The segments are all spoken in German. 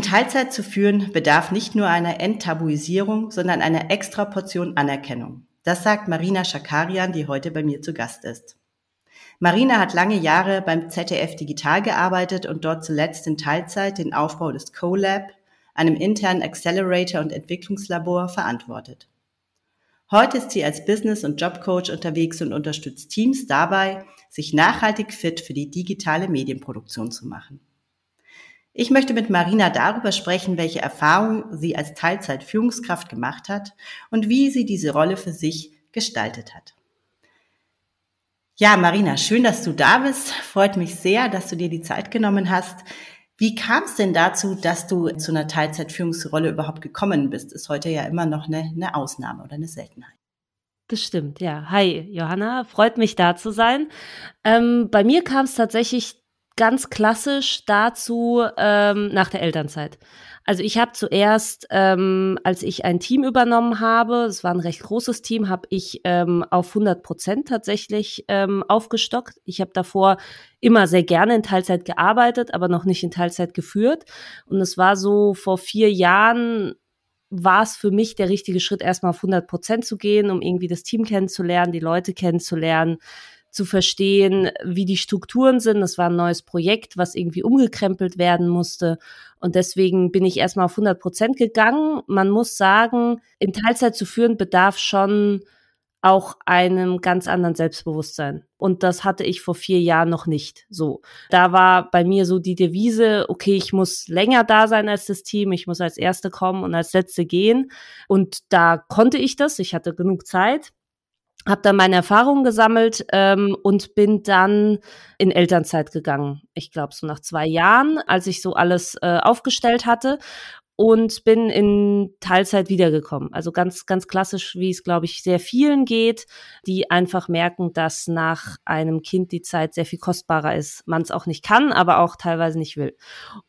In Teilzeit zu führen bedarf nicht nur einer Enttabuisierung, sondern einer extra Portion Anerkennung. Das sagt Marina Schakarian, die heute bei mir zu Gast ist. Marina hat lange Jahre beim ZDF Digital gearbeitet und dort zuletzt in Teilzeit den Aufbau des CoLab, einem internen Accelerator und Entwicklungslabor, verantwortet. Heute ist sie als Business- und Jobcoach unterwegs und unterstützt Teams dabei, sich nachhaltig fit für die digitale Medienproduktion zu machen. Ich möchte mit Marina darüber sprechen, welche Erfahrungen sie als Teilzeitführungskraft gemacht hat und wie sie diese Rolle für sich gestaltet hat. Ja, Marina, schön, dass du da bist. Freut mich sehr, dass du dir die Zeit genommen hast. Wie kam es denn dazu, dass du zu einer Teilzeitführungsrolle überhaupt gekommen bist? Ist heute ja immer noch eine, eine Ausnahme oder eine Seltenheit. Das stimmt, ja. Hi, Johanna, freut mich da zu sein. Ähm, bei mir kam es tatsächlich ganz klassisch dazu ähm, nach der Elternzeit. Also ich habe zuerst, ähm, als ich ein Team übernommen habe, es war ein recht großes Team, habe ich ähm, auf 100 Prozent tatsächlich ähm, aufgestockt. Ich habe davor immer sehr gerne in Teilzeit gearbeitet, aber noch nicht in Teilzeit geführt. Und es war so vor vier Jahren war es für mich der richtige Schritt, erstmal auf 100 Prozent zu gehen, um irgendwie das Team kennenzulernen, die Leute kennenzulernen, zu verstehen, wie die Strukturen sind. Das war ein neues Projekt, was irgendwie umgekrempelt werden musste. Und deswegen bin ich erstmal auf 100 Prozent gegangen. Man muss sagen, in Teilzeit zu führen bedarf schon auch einem ganz anderen Selbstbewusstsein. Und das hatte ich vor vier Jahren noch nicht so. Da war bei mir so die Devise, okay, ich muss länger da sein als das Team, ich muss als Erste kommen und als Letzte gehen. Und da konnte ich das, ich hatte genug Zeit habe dann meine Erfahrungen gesammelt ähm, und bin dann in Elternzeit gegangen. Ich glaube so nach zwei Jahren, als ich so alles äh, aufgestellt hatte und bin in Teilzeit wiedergekommen. Also ganz, ganz klassisch, wie es, glaube ich, sehr vielen geht, die einfach merken, dass nach einem Kind die Zeit sehr viel kostbarer ist. Man es auch nicht kann, aber auch teilweise nicht will.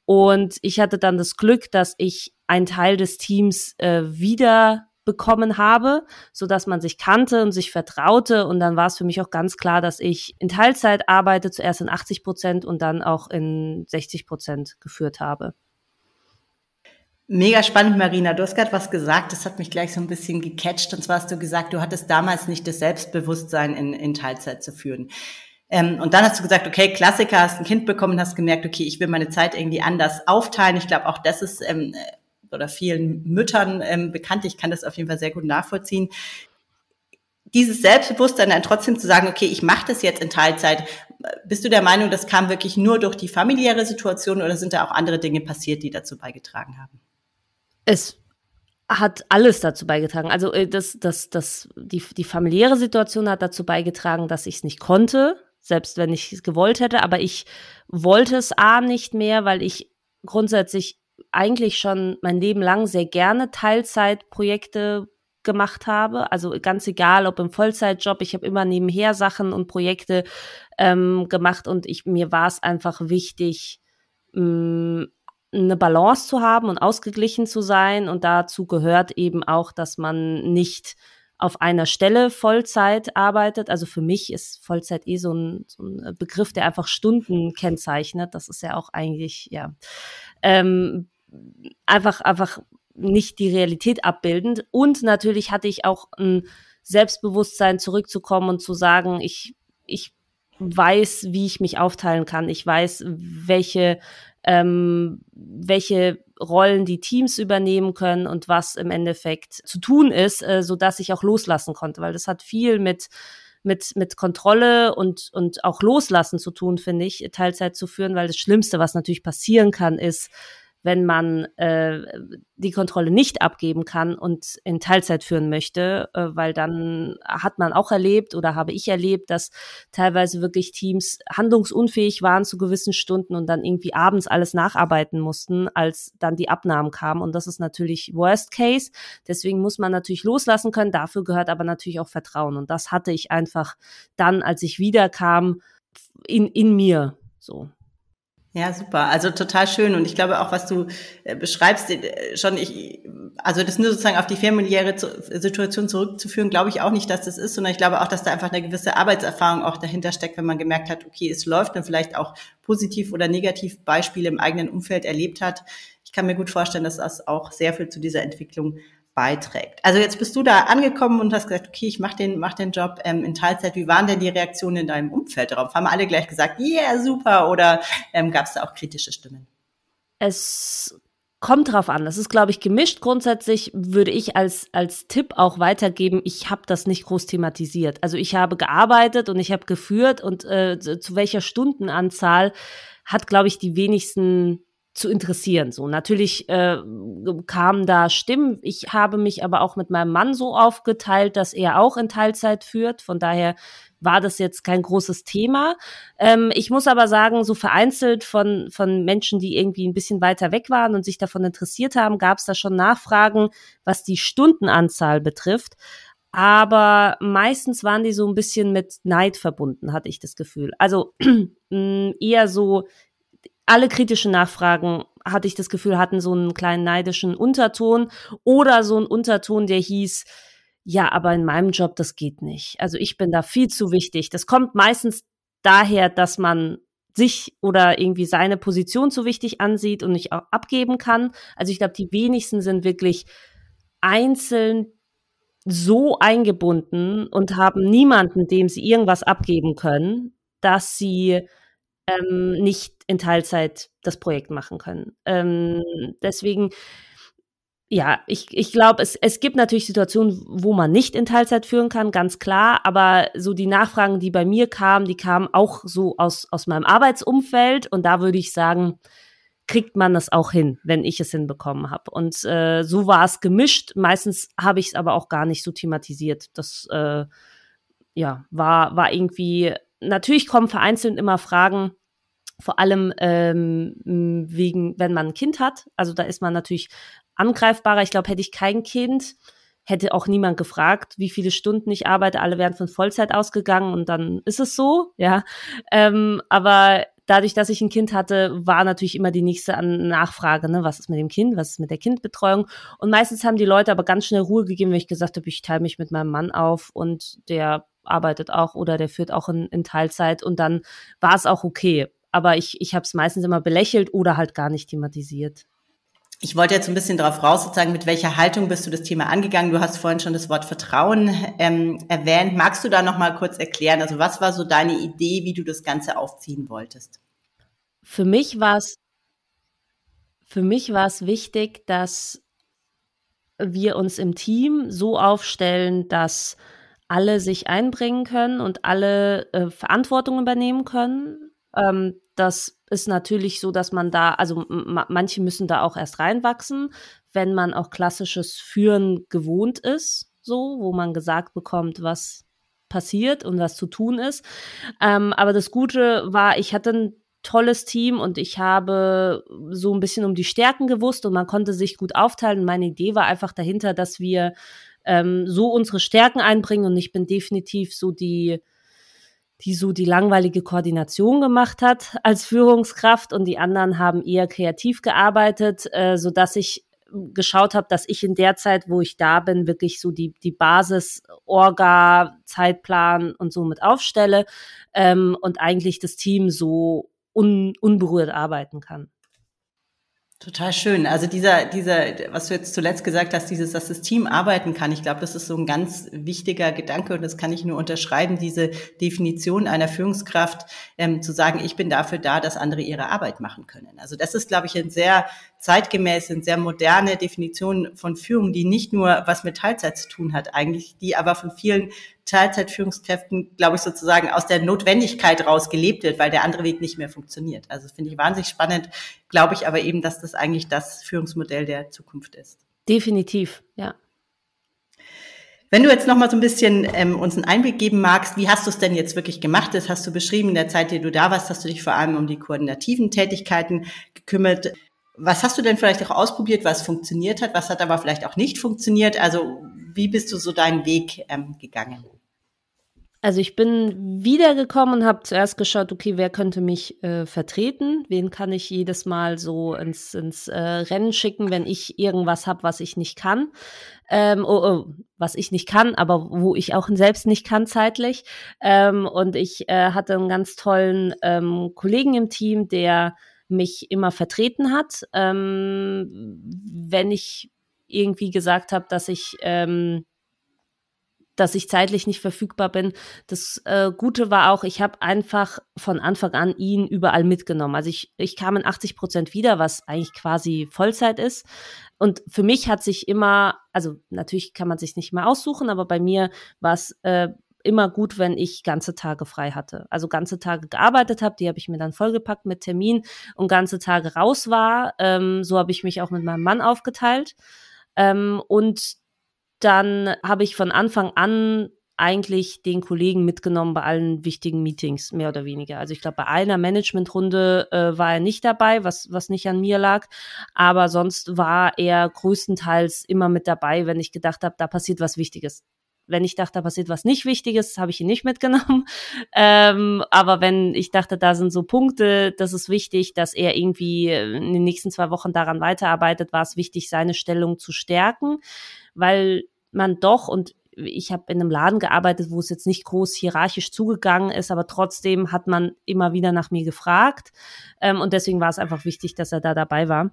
Und ich hatte dann das Glück, dass ich einen Teil des Teams äh, wieder bekommen habe, so dass man sich kannte und sich vertraute. Und dann war es für mich auch ganz klar, dass ich in Teilzeit arbeite, zuerst in 80 Prozent und dann auch in 60 Prozent geführt habe. Mega spannend, Marina. Du hast gerade was gesagt, das hat mich gleich so ein bisschen gecatcht. Und zwar hast du gesagt, du hattest damals nicht das Selbstbewusstsein, in, in Teilzeit zu führen. Ähm, und dann hast du gesagt, okay, Klassiker, hast ein Kind bekommen, hast gemerkt, okay, ich will meine Zeit irgendwie anders aufteilen. Ich glaube, auch das ist ähm, oder vielen Müttern ähm, bekannt. Ich kann das auf jeden Fall sehr gut nachvollziehen. Dieses Selbstbewusstsein dann trotzdem zu sagen, okay, ich mache das jetzt in Teilzeit. Bist du der Meinung, das kam wirklich nur durch die familiäre Situation oder sind da auch andere Dinge passiert, die dazu beigetragen haben? Es hat alles dazu beigetragen. Also äh, das, das, das, die, die familiäre Situation hat dazu beigetragen, dass ich es nicht konnte, selbst wenn ich es gewollt hätte. Aber ich wollte es A nicht mehr, weil ich grundsätzlich eigentlich schon mein Leben lang sehr gerne Teilzeitprojekte gemacht habe. Also ganz egal, ob im Vollzeitjob, ich habe immer nebenher Sachen und Projekte ähm, gemacht und ich, mir war es einfach wichtig, mm, eine Balance zu haben und ausgeglichen zu sein. Und dazu gehört eben auch, dass man nicht auf einer Stelle Vollzeit arbeitet. Also für mich ist Vollzeit eh so ein, so ein Begriff, der einfach Stunden kennzeichnet. Das ist ja auch eigentlich, ja, ähm, einfach, einfach nicht die Realität abbildend. Und natürlich hatte ich auch ein Selbstbewusstsein zurückzukommen und zu sagen, ich, ich weiß, wie ich mich aufteilen kann. Ich weiß, welche, ähm, welche Rollen die Teams übernehmen können und was im Endeffekt zu tun ist, äh, so ich auch loslassen konnte, weil das hat viel mit mit, mit Kontrolle und, und auch Loslassen zu tun, finde ich, Teilzeit zu führen, weil das Schlimmste, was natürlich passieren kann, ist, wenn man äh, die Kontrolle nicht abgeben kann und in Teilzeit führen möchte, äh, weil dann hat man auch erlebt oder habe ich erlebt, dass teilweise wirklich Teams handlungsunfähig waren zu gewissen Stunden und dann irgendwie abends alles nacharbeiten mussten, als dann die Abnahmen kamen. Und das ist natürlich Worst Case. Deswegen muss man natürlich loslassen können. Dafür gehört aber natürlich auch Vertrauen. Und das hatte ich einfach dann, als ich wiederkam, in, in mir so. Ja, super. Also total schön. Und ich glaube auch, was du äh, beschreibst, äh, schon ich, also das nur sozusagen auf die familiäre Situation zurückzuführen, glaube ich auch nicht, dass das ist, sondern ich glaube auch, dass da einfach eine gewisse Arbeitserfahrung auch dahinter steckt, wenn man gemerkt hat, okay, es läuft und vielleicht auch positiv oder negativ Beispiele im eigenen Umfeld erlebt hat. Ich kann mir gut vorstellen, dass das auch sehr viel zu dieser Entwicklung beiträgt. Also jetzt bist du da angekommen und hast gesagt, okay, ich mache den, mach den Job ähm, in Teilzeit. Wie waren denn die Reaktionen in deinem Umfeld darauf? Haben alle gleich gesagt, yeah, super, oder ähm, gab es da auch kritische Stimmen? Es kommt drauf an. Das ist, glaube ich, gemischt. Grundsätzlich würde ich als, als Tipp auch weitergeben, ich habe das nicht groß thematisiert. Also ich habe gearbeitet und ich habe geführt und äh, zu welcher Stundenanzahl hat, glaube ich, die wenigsten zu interessieren. So natürlich äh, kamen da Stimmen. Ich habe mich aber auch mit meinem Mann so aufgeteilt, dass er auch in Teilzeit führt. Von daher war das jetzt kein großes Thema. Ähm, ich muss aber sagen, so vereinzelt von von Menschen, die irgendwie ein bisschen weiter weg waren und sich davon interessiert haben, gab es da schon Nachfragen, was die Stundenanzahl betrifft. Aber meistens waren die so ein bisschen mit Neid verbunden, hatte ich das Gefühl. Also eher so, alle kritischen Nachfragen, hatte ich das Gefühl, hatten so einen kleinen neidischen Unterton oder so einen Unterton, der hieß, ja, aber in meinem Job, das geht nicht. Also ich bin da viel zu wichtig. Das kommt meistens daher, dass man sich oder irgendwie seine Position zu wichtig ansieht und nicht auch abgeben kann. Also ich glaube, die wenigsten sind wirklich einzeln so eingebunden und haben niemanden, dem sie irgendwas abgeben können, dass sie ähm, nicht in Teilzeit das Projekt machen können. Ähm, deswegen, ja, ich, ich glaube, es, es gibt natürlich Situationen, wo man nicht in Teilzeit führen kann, ganz klar, aber so die Nachfragen, die bei mir kamen, die kamen auch so aus, aus meinem Arbeitsumfeld und da würde ich sagen, kriegt man das auch hin, wenn ich es hinbekommen habe. Und äh, so war es gemischt. Meistens habe ich es aber auch gar nicht so thematisiert. Das äh, ja, war, war irgendwie, natürlich kommen vereinzelt immer Fragen, vor allem ähm, wegen, wenn man ein Kind hat. Also da ist man natürlich angreifbarer. Ich glaube, hätte ich kein Kind, hätte auch niemand gefragt, wie viele Stunden ich arbeite. Alle wären von Vollzeit ausgegangen und dann ist es so, ja. Ähm, aber dadurch, dass ich ein Kind hatte, war natürlich immer die nächste Nachfrage, ne? was ist mit dem Kind, was ist mit der Kindbetreuung. Und meistens haben die Leute aber ganz schnell Ruhe gegeben, wenn ich gesagt habe, ich teile mich mit meinem Mann auf und der arbeitet auch oder der führt auch in, in Teilzeit und dann war es auch okay aber ich, ich habe es meistens immer belächelt oder halt gar nicht thematisiert. Ich wollte jetzt ein bisschen darauf raus, sozusagen, mit welcher Haltung bist du das Thema angegangen? Du hast vorhin schon das Wort Vertrauen ähm, erwähnt. Magst du da noch mal kurz erklären? Also was war so deine Idee, wie du das Ganze aufziehen wolltest? Für mich war es für mich war es wichtig, dass wir uns im Team so aufstellen, dass alle sich einbringen können und alle äh, Verantwortung übernehmen können ähm, das ist natürlich so, dass man da, also manche müssen da auch erst reinwachsen, wenn man auch klassisches Führen gewohnt ist, so, wo man gesagt bekommt, was passiert und was zu tun ist. Ähm, aber das Gute war, ich hatte ein tolles Team und ich habe so ein bisschen um die Stärken gewusst und man konnte sich gut aufteilen. Meine Idee war einfach dahinter, dass wir ähm, so unsere Stärken einbringen und ich bin definitiv so die die so die langweilige Koordination gemacht hat als Führungskraft und die anderen haben eher kreativ gearbeitet, äh, so dass ich geschaut habe, dass ich in der Zeit, wo ich da bin, wirklich so die, die Basis, Orga, Zeitplan und so mit aufstelle ähm, und eigentlich das Team so un, unberührt arbeiten kann. Total schön. Also dieser, dieser, was du jetzt zuletzt gesagt hast, dieses, dass das Team arbeiten kann. Ich glaube, das ist so ein ganz wichtiger Gedanke und das kann ich nur unterschreiben, diese Definition einer Führungskraft, ähm, zu sagen, ich bin dafür da, dass andere ihre Arbeit machen können. Also das ist, glaube ich, ein sehr zeitgemäß, eine sehr moderne Definition von Führung, die nicht nur was mit Teilzeit zu tun hat eigentlich, die aber von vielen Teilzeitführungskräften, glaube ich, sozusagen aus der Notwendigkeit raus gelebt wird, weil der andere Weg nicht mehr funktioniert. Also finde ich wahnsinnig spannend, glaube ich aber eben, dass das eigentlich das Führungsmodell der Zukunft ist. Definitiv, ja. Wenn du jetzt noch mal so ein bisschen ähm, uns einen Einblick geben magst, wie hast du es denn jetzt wirklich gemacht? Das hast du beschrieben in der Zeit, die du da warst, hast du dich vor allem um die koordinativen Tätigkeiten gekümmert. Was hast du denn vielleicht auch ausprobiert, was funktioniert hat, was hat aber vielleicht auch nicht funktioniert? Also wie bist du so deinen Weg ähm, gegangen? Also ich bin wiedergekommen und habe zuerst geschaut, okay, wer könnte mich äh, vertreten? Wen kann ich jedes Mal so ins, ins äh, Rennen schicken, wenn ich irgendwas habe, was ich nicht kann? Ähm, oh, oh, was ich nicht kann, aber wo ich auch selbst nicht kann zeitlich. Ähm, und ich äh, hatte einen ganz tollen ähm, Kollegen im Team, der mich immer vertreten hat. Ähm, wenn ich irgendwie gesagt habe, dass ich ähm, dass ich zeitlich nicht verfügbar bin. Das äh, Gute war auch, ich habe einfach von Anfang an ihn überall mitgenommen. Also ich, ich kam in 80 Prozent wieder, was eigentlich quasi Vollzeit ist. Und für mich hat sich immer, also natürlich kann man sich nicht mehr aussuchen, aber bei mir war es äh, immer gut, wenn ich ganze Tage frei hatte. Also ganze Tage gearbeitet habe, die habe ich mir dann vollgepackt mit Termin und ganze Tage raus war. Ähm, so habe ich mich auch mit meinem Mann aufgeteilt. Ähm, und dann habe ich von Anfang an eigentlich den Kollegen mitgenommen bei allen wichtigen Meetings, mehr oder weniger. Also ich glaube, bei einer Managementrunde äh, war er nicht dabei, was, was nicht an mir lag. Aber sonst war er größtenteils immer mit dabei, wenn ich gedacht habe, da passiert was Wichtiges. Wenn ich dachte, da passiert was nicht Wichtiges, habe ich ihn nicht mitgenommen. Ähm, aber wenn ich dachte, da sind so Punkte, das ist wichtig, dass er irgendwie in den nächsten zwei Wochen daran weiterarbeitet, war es wichtig, seine Stellung zu stärken, weil man doch, und ich habe in einem Laden gearbeitet, wo es jetzt nicht groß hierarchisch zugegangen ist, aber trotzdem hat man immer wieder nach mir gefragt. Ähm, und deswegen war es einfach wichtig, dass er da dabei war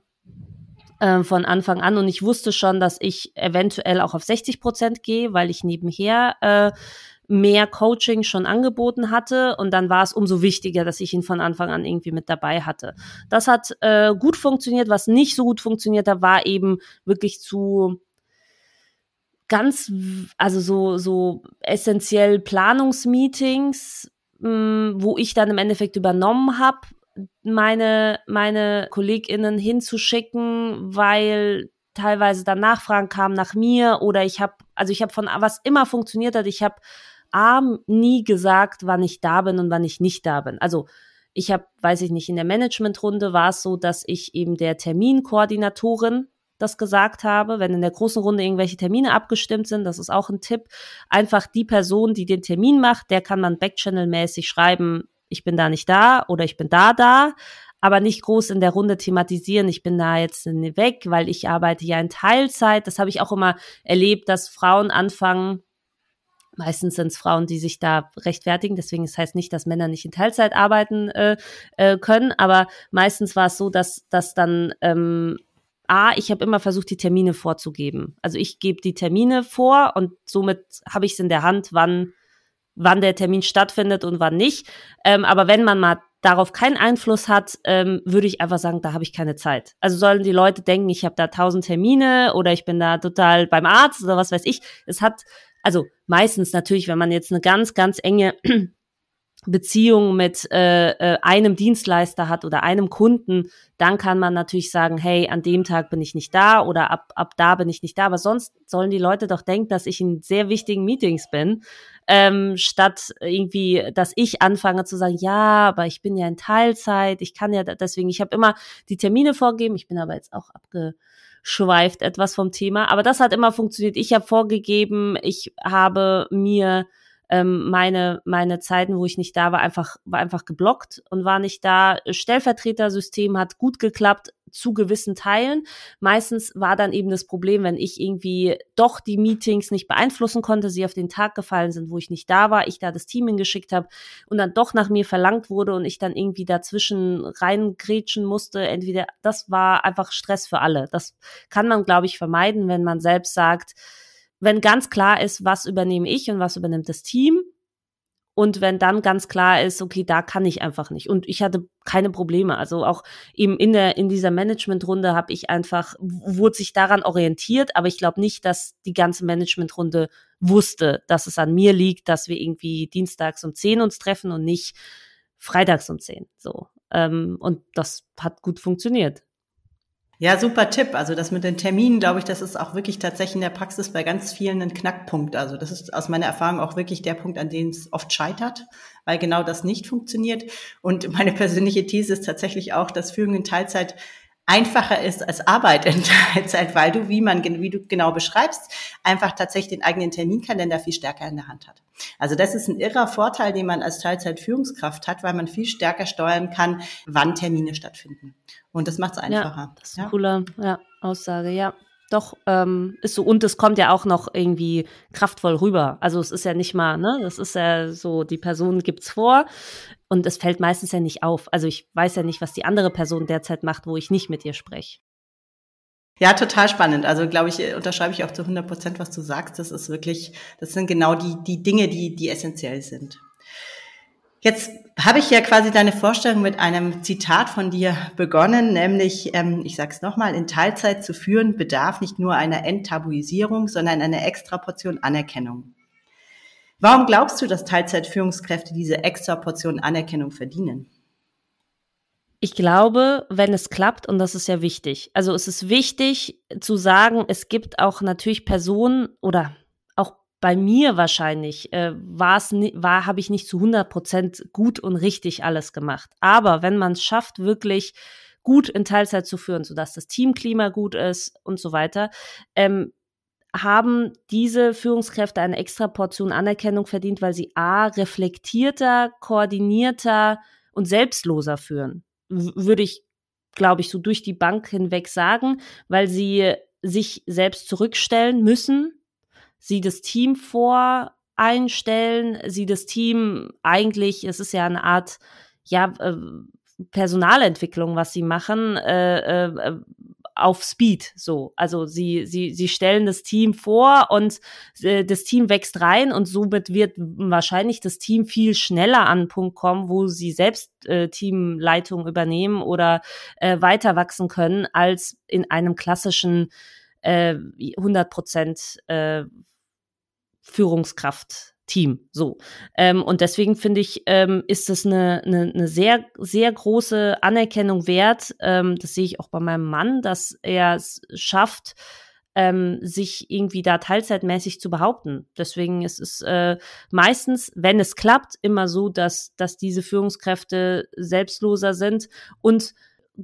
ähm, von Anfang an. Und ich wusste schon, dass ich eventuell auch auf 60 Prozent gehe, weil ich nebenher äh, mehr Coaching schon angeboten hatte. Und dann war es umso wichtiger, dass ich ihn von Anfang an irgendwie mit dabei hatte. Das hat äh, gut funktioniert. Was nicht so gut funktioniert hat, war eben wirklich zu ganz, also so, so essentiell Planungsmeetings, mh, hm, wo ich dann im Endeffekt übernommen habe, meine, meine KollegInnen hinzuschicken, weil teilweise dann Nachfragen kamen nach mir oder ich habe, also ich habe von was immer funktioniert hat, ich habe A, nie gesagt, wann ich da bin und wann ich nicht da bin. Also ich habe, weiß ich nicht, in der Managementrunde war es so, dass ich eben der Terminkoordinatorin das gesagt habe, wenn in der großen Runde irgendwelche Termine abgestimmt sind, das ist auch ein Tipp, einfach die Person, die den Termin macht, der kann man Backchannel-mäßig schreiben, ich bin da nicht da oder ich bin da da, aber nicht groß in der Runde thematisieren, ich bin da jetzt weg, weil ich arbeite ja in Teilzeit. Das habe ich auch immer erlebt, dass Frauen anfangen, Meistens sind es Frauen, die sich da rechtfertigen. Deswegen das heißt nicht, dass Männer nicht in Teilzeit arbeiten äh, äh, können. Aber meistens war es so, dass, dass dann ähm, A, ich habe immer versucht, die Termine vorzugeben. Also ich gebe die Termine vor und somit habe ich es in der Hand, wann, wann der Termin stattfindet und wann nicht. Ähm, aber wenn man mal darauf keinen Einfluss hat, ähm, würde ich einfach sagen, da habe ich keine Zeit. Also sollen die Leute denken, ich habe da tausend Termine oder ich bin da total beim Arzt oder was weiß ich. Es hat, also meistens natürlich, wenn man jetzt eine ganz, ganz enge Beziehung mit äh, äh, einem Dienstleister hat oder einem Kunden, dann kann man natürlich sagen, hey, an dem Tag bin ich nicht da oder ab, ab da bin ich nicht da. Aber sonst sollen die Leute doch denken, dass ich in sehr wichtigen Meetings bin, ähm, statt irgendwie, dass ich anfange zu sagen, ja, aber ich bin ja in Teilzeit, ich kann ja deswegen, ich habe immer die Termine vorgegeben, ich bin aber jetzt auch abgeschweift etwas vom Thema, aber das hat immer funktioniert. Ich habe vorgegeben, ich habe mir ähm, meine, meine Zeiten, wo ich nicht da war, einfach, war einfach geblockt und war nicht da. Stellvertretersystem hat gut geklappt zu gewissen Teilen. Meistens war dann eben das Problem, wenn ich irgendwie doch die Meetings nicht beeinflussen konnte, sie auf den Tag gefallen sind, wo ich nicht da war, ich da das Team hingeschickt habe und dann doch nach mir verlangt wurde und ich dann irgendwie dazwischen reingrätschen musste. Entweder das war einfach Stress für alle. Das kann man, glaube ich, vermeiden, wenn man selbst sagt, wenn ganz klar ist, was übernehme ich und was übernimmt das Team und wenn dann ganz klar ist, okay, da kann ich einfach nicht. Und ich hatte keine Probleme. Also auch eben in der, in dieser Managementrunde habe ich einfach, wurde sich daran orientiert, aber ich glaube nicht, dass die ganze Managementrunde wusste, dass es an mir liegt, dass wir irgendwie dienstags um 10 uns treffen und nicht freitags um 10. So. Ähm, und das hat gut funktioniert. Ja, super Tipp. Also das mit den Terminen, glaube ich, das ist auch wirklich tatsächlich in der Praxis bei ganz vielen ein Knackpunkt. Also das ist aus meiner Erfahrung auch wirklich der Punkt, an dem es oft scheitert, weil genau das nicht funktioniert. Und meine persönliche These ist tatsächlich auch, dass Führung in Teilzeit einfacher ist als Arbeit in Teilzeit, weil du, wie man, wie du genau beschreibst, einfach tatsächlich den eigenen Terminkalender viel stärker in der Hand hat. Also das ist ein irrer Vorteil, den man als Teilzeitführungskraft hat, weil man viel stärker steuern kann, wann Termine stattfinden. Und das macht es einfacher. Ja, das ist eine ja. coole ja, Aussage, ja. Doch, ähm, ist so. Und es kommt ja auch noch irgendwie kraftvoll rüber. Also es ist ja nicht mal, ne, das ist ja so, die Person gibt's vor und es fällt meistens ja nicht auf. Also ich weiß ja nicht, was die andere Person derzeit macht, wo ich nicht mit ihr spreche. Ja, total spannend. Also glaube ich, unterschreibe ich auch zu 100 Prozent, was du sagst. Das ist wirklich, das sind genau die, die Dinge, die, die essentiell sind. Jetzt habe ich ja quasi deine Vorstellung mit einem Zitat von dir begonnen, nämlich, ähm, ich sage es nochmal, in Teilzeit zu führen bedarf nicht nur einer Enttabuisierung, sondern einer extra Portion Anerkennung. Warum glaubst du, dass Teilzeitführungskräfte diese extra Portion Anerkennung verdienen? Ich glaube, wenn es klappt, und das ist ja wichtig. Also es ist wichtig zu sagen, es gibt auch natürlich Personen oder bei mir wahrscheinlich äh, war es war habe ich nicht zu 100 Prozent gut und richtig alles gemacht. Aber wenn man es schafft, wirklich gut in Teilzeit zu führen, sodass das Teamklima gut ist und so weiter, ähm, haben diese Führungskräfte eine extra Portion Anerkennung verdient, weil sie a reflektierter, koordinierter und selbstloser führen. W würde ich, glaube ich, so durch die Bank hinweg sagen, weil sie sich selbst zurückstellen müssen, sie das Team vor einstellen, sie das Team eigentlich, es ist ja eine Art, ja, äh, Personalentwicklung, was sie machen, äh, äh, auf Speed so. Also sie, sie, sie stellen das Team vor und äh, das Team wächst rein und somit wird wahrscheinlich das Team viel schneller an den Punkt kommen, wo sie selbst äh, Teamleitung übernehmen oder äh, weiter wachsen können, als in einem klassischen äh, 100 Prozent äh, Führungskraft Team. So. Ähm, und deswegen finde ich, ähm, ist es eine, eine, eine sehr, sehr große Anerkennung wert. Ähm, das sehe ich auch bei meinem Mann, dass er es schafft, ähm, sich irgendwie da teilzeitmäßig zu behaupten. Deswegen ist es äh, meistens, wenn es klappt, immer so, dass, dass diese Führungskräfte selbstloser sind und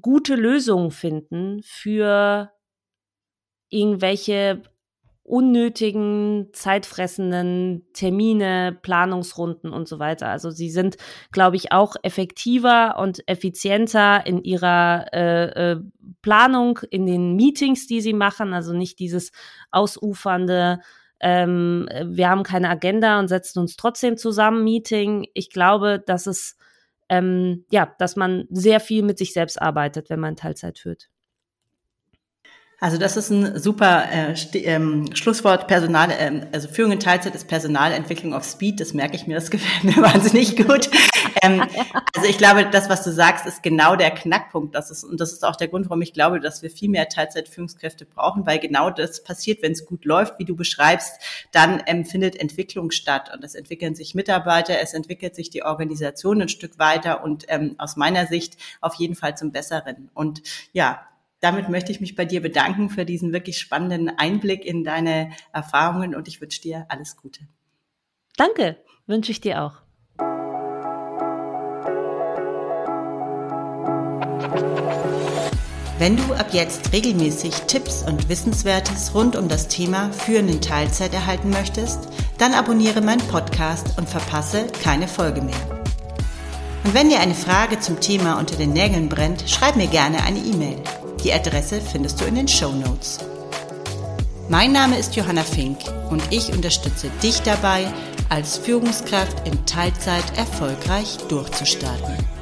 gute Lösungen finden für irgendwelche unnötigen, zeitfressenden Termine, Planungsrunden und so weiter. Also sie sind, glaube ich, auch effektiver und effizienter in ihrer äh, äh, Planung, in den Meetings, die sie machen. Also nicht dieses ausufernde, ähm, wir haben keine Agenda und setzen uns trotzdem zusammen Meeting. Ich glaube, dass es ähm, ja, dass man sehr viel mit sich selbst arbeitet, wenn man Teilzeit führt. Also das ist ein super äh, ähm, Schlusswort. Personal, ähm, also Führung in Teilzeit ist Personalentwicklung auf Speed. Das merke ich mir, das gefällt mir wahnsinnig gut. Ähm, also ich glaube, das, was du sagst, ist genau der Knackpunkt. Das ist und das ist auch der Grund, warum ich glaube, dass wir viel mehr Teilzeitführungskräfte brauchen, weil genau das passiert, wenn es gut läuft, wie du beschreibst, dann ähm, findet Entwicklung statt und es entwickeln sich Mitarbeiter, es entwickelt sich die Organisation ein Stück weiter und ähm, aus meiner Sicht auf jeden Fall zum Besseren. Und ja, damit möchte ich mich bei dir bedanken für diesen wirklich spannenden Einblick in deine Erfahrungen und ich wünsche dir alles Gute. Danke, wünsche ich dir auch. Wenn du ab jetzt regelmäßig Tipps und Wissenswertes rund um das Thema Führen in Teilzeit erhalten möchtest, dann abonniere meinen Podcast und verpasse keine Folge mehr. Und wenn dir eine Frage zum Thema unter den Nägeln brennt, schreib mir gerne eine E-Mail. Die Adresse findest du in den Show Notes. Mein Name ist Johanna Fink und ich unterstütze dich dabei, als Führungskraft in Teilzeit erfolgreich durchzustarten.